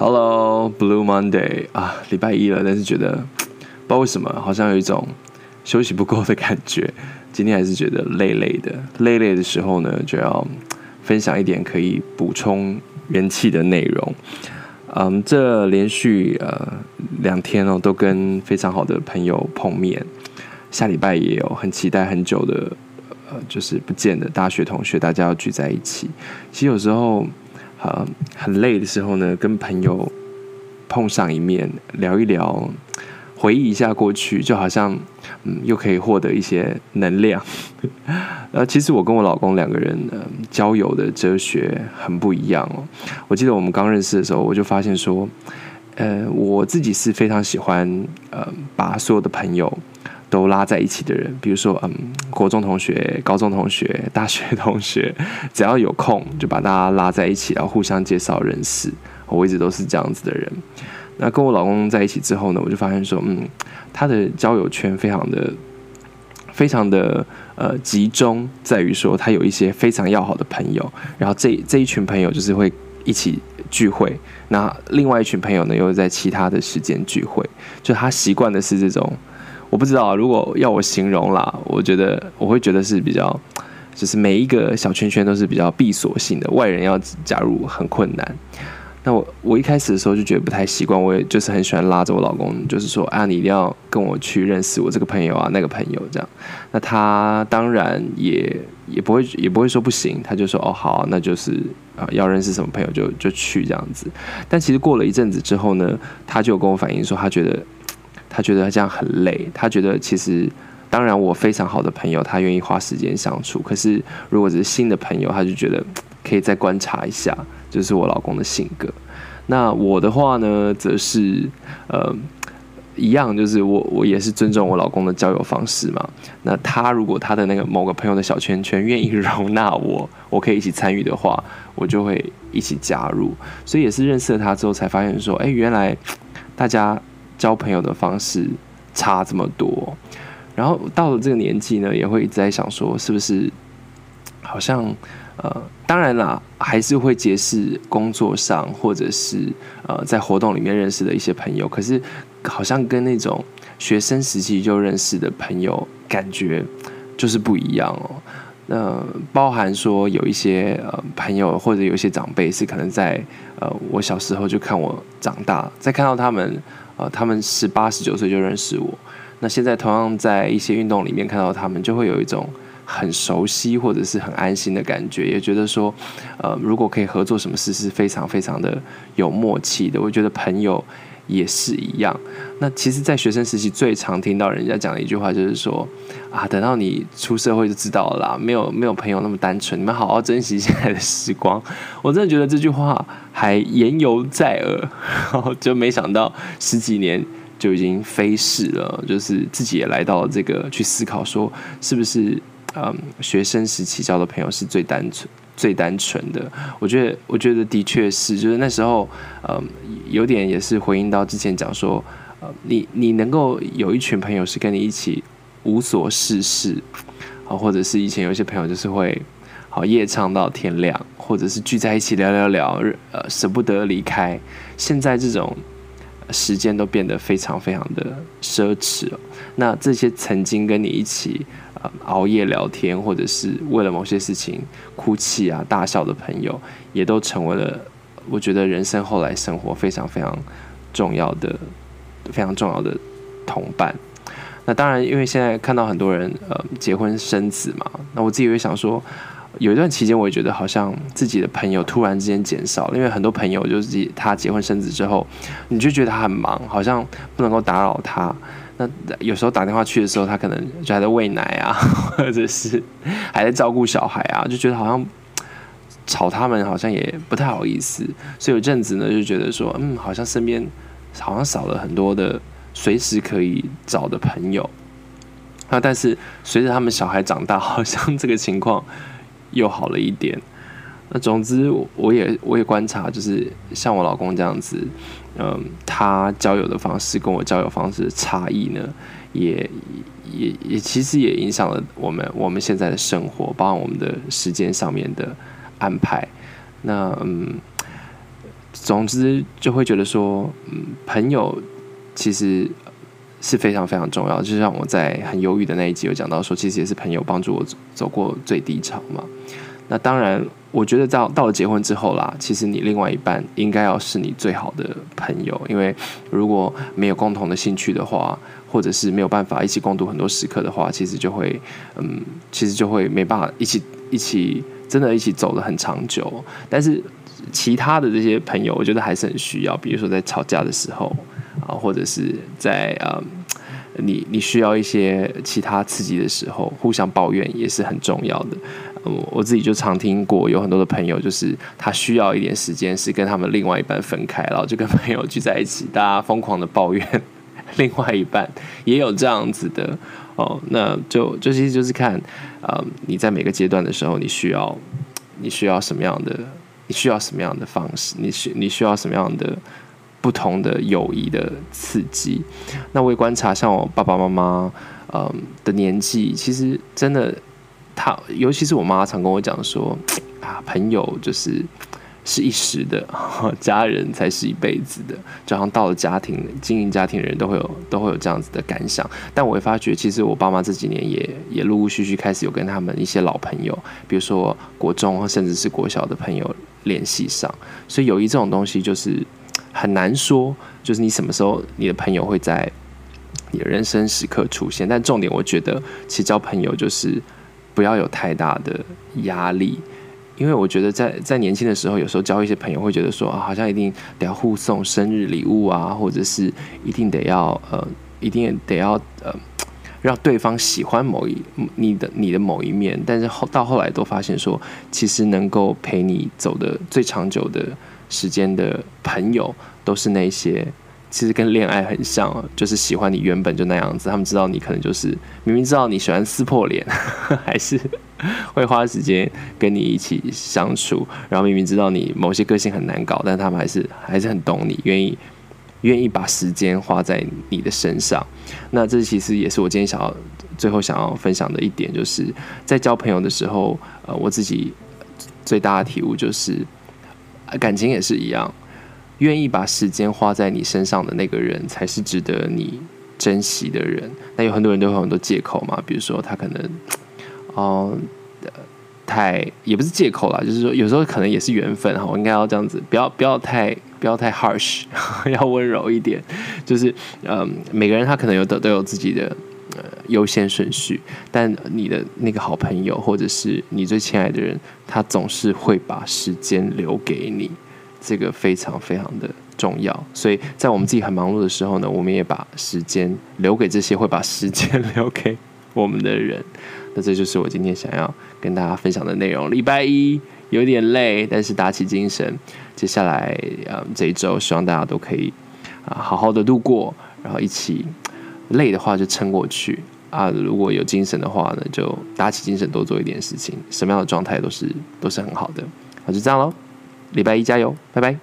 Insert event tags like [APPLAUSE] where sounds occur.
Hello, Blue Monday 啊，礼拜一了，但是觉得不知道为什么，好像有一种休息不够的感觉。今天还是觉得累累的，累累的时候呢，就要分享一点可以补充元气的内容。嗯，这连续呃两天哦，都跟非常好的朋友碰面。下礼拜也有很期待很久的呃，就是不见的大学同学，大家要聚在一起。其实有时候。呃，很累的时候呢，跟朋友碰上一面，聊一聊，回忆一下过去，就好像嗯，又可以获得一些能量。[LAUGHS] 呃，其实我跟我老公两个人呃，交友的哲学很不一样哦。我记得我们刚认识的时候，我就发现说，呃，我自己是非常喜欢呃，把所有的朋友。都拉在一起的人，比如说，嗯，国中同学、高中同学、[LAUGHS] 大学同学，[LAUGHS] 只要有空就把大家拉在一起，然后互相介绍认识。我一直都是这样子的人。那跟我老公在一起之后呢，我就发现说，嗯，他的交友圈非常的、非常的呃集中，在于说他有一些非常要好的朋友，然后这这一群朋友就是会一起聚会。那另外一群朋友呢，又在其他的时间聚会，就他习惯的是这种。我不知道，如果要我形容啦，我觉得我会觉得是比较，就是每一个小圈圈都是比较闭锁性的，外人要加入很困难。那我我一开始的时候就觉得不太习惯，我也就是很喜欢拉着我老公，就是说啊，你一定要跟我去认识我这个朋友啊，那个朋友这样。那他当然也也不会也不会说不行，他就说哦好，那就是啊要认识什么朋友就就去这样子。但其实过了一阵子之后呢，他就跟我反映说，他觉得。他觉得这样很累，他觉得其实，当然我非常好的朋友，他愿意花时间相处。可是如果只是新的朋友，他就觉得可以再观察一下，就是我老公的性格。那我的话呢，则是呃一样，就是我我也是尊重我老公的交友方式嘛。那他如果他的那个某个朋友的小圈圈愿意容纳我，[LAUGHS] 我可以一起参与的话，我就会一起加入。所以也是认识了他之后，才发现说，哎，原来大家。交朋友的方式差这么多，然后到了这个年纪呢，也会一直在想说，是不是好像呃，当然啦，还是会结识工作上或者是呃在活动里面认识的一些朋友，可是好像跟那种学生时期就认识的朋友感觉就是不一样哦。那包含说有一些呃朋友或者有一些长辈是可能在呃我小时候就看我长大，再看到他们。呃，他们十八、十九岁就认识我，那现在同样在一些运动里面看到他们，就会有一种很熟悉或者是很安心的感觉，也觉得说，呃，如果可以合作什么事是非常非常的有默契的。我觉得朋友也是一样。那其实，在学生时期最常听到人家讲的一句话就是说，啊，等到你出社会就知道了啦，没有没有朋友那么单纯，你们好好珍惜现在的时光。我真的觉得这句话。还言犹在耳，[LAUGHS] 就没想到十几年就已经飞逝了，就是自己也来到了这个去思考，说是不是嗯学生时期交的朋友是最单纯、最单纯的？我觉得，我觉得的确是，就是那时候嗯有点也是回应到之前讲说，呃你你能够有一群朋友是跟你一起无所事事，啊，或者是以前有些朋友就是会。好，夜唱到天亮，或者是聚在一起聊聊聊，呃，舍不得离开。现在这种时间都变得非常非常的奢侈了。那这些曾经跟你一起呃熬夜聊天，或者是为了某些事情哭泣啊、大笑的朋友，也都成为了我觉得人生后来生活非常非常重要的、非常重要的同伴。那当然，因为现在看到很多人呃结婚生子嘛，那我自己也会想说。有一段期间，我也觉得好像自己的朋友突然之间减少了，因为很多朋友就是他结婚生子之后，你就觉得他很忙，好像不能够打扰他。那有时候打电话去的时候，他可能就还在喂奶啊，[LAUGHS] 或者是还在照顾小孩啊，就觉得好像吵他们好像也不太好意思。所以有阵子呢，就觉得说，嗯，好像身边好像少了很多的随时可以找的朋友。那但是随着他们小孩长大，好像这个情况。又好了一点，那总之我也我也观察，就是像我老公这样子，嗯，他交友的方式跟我交友方式的差异呢，也也也其实也影响了我们我们现在的生活，包括我们的时间上面的安排。那嗯，总之就会觉得说，嗯，朋友其实是非常非常重要。就像我在很犹豫的那一集有讲到说，其实也是朋友帮助我走过最低潮嘛。那当然，我觉得到到了结婚之后啦，其实你另外一半应该要是你最好的朋友，因为如果没有共同的兴趣的话，或者是没有办法一起共度很多时刻的话，其实就会，嗯，其实就会没办法一起一起真的一起走得很长久。但是其他的这些朋友，我觉得还是很需要，比如说在吵架的时候啊，或者是在嗯。你你需要一些其他刺激的时候，互相抱怨也是很重要的。嗯，我自己就常听过，有很多的朋友，就是他需要一点时间，是跟他们另外一半分开，然后就跟朋友聚在一起，大家疯狂的抱怨 [LAUGHS] 另外一半，也有这样子的哦。那就就其实就是看，嗯，你在每个阶段的时候，你需要你需要什么样的，你需要什么样的方式，你需你需要什么样的。不同的友谊的刺激，那我也观察，像我爸爸妈妈，嗯的年纪，其实真的，他尤其是我妈常跟我讲说，[TSK] 啊，朋友就是是一时的，[LAUGHS] 家人才是一辈子的。就好像到了家庭经营家庭的人都会有都会有这样子的感想。但我会发觉，其实我爸妈这几年也也陆陆续续开始有跟他们一些老朋友，比如说国中甚至是国小的朋友联系上。所以友谊这种东西就是。很难说，就是你什么时候你的朋友会在你的人生时刻出现。但重点，我觉得其实交朋友就是不要有太大的压力，因为我觉得在在年轻的时候，有时候交一些朋友会觉得说啊，好像一定得要互送生日礼物啊，或者是一定得要呃，一定得要呃，让对方喜欢某一你的你的某一面。但是后到后来都发现说，其实能够陪你走的最长久的。时间的朋友都是那些，其实跟恋爱很像，就是喜欢你原本就那样子。他们知道你可能就是明明知道你喜欢撕破脸，[LAUGHS] 还是会花时间跟你一起相处。然后明明知道你某些个性很难搞，但他们还是还是很懂你，愿意愿意把时间花在你的身上。那这其实也是我今天想要最后想要分享的一点，就是在交朋友的时候，呃，我自己最大的体悟就是。感情也是一样，愿意把时间花在你身上的那个人，才是值得你珍惜的人。那有很多人都有很多借口嘛，比如说他可能，哦、呃，太也不是借口啦，就是说有时候可能也是缘分哈。我应该要这样子，不要不要太不要太 harsh，[LAUGHS] 要温柔一点。就是嗯、每个人他可能有的都有自己的呃优先顺序，但你的那个好朋友或者是你最亲爱的人。他总是会把时间留给你，这个非常非常的重要。所以在我们自己很忙碌的时候呢，我们也把时间留给这些会把时间 [LAUGHS] 留给我们的人。那这就是我今天想要跟大家分享的内容。礼拜一有点累，但是打起精神。接下来，嗯，这一周希望大家都可以啊好好的度过，然后一起累的话就撑过去。啊，如果有精神的话呢，就打起精神，多做一点事情，什么样的状态都是都是很好的。好，就这样喽，礼拜一加油，拜拜。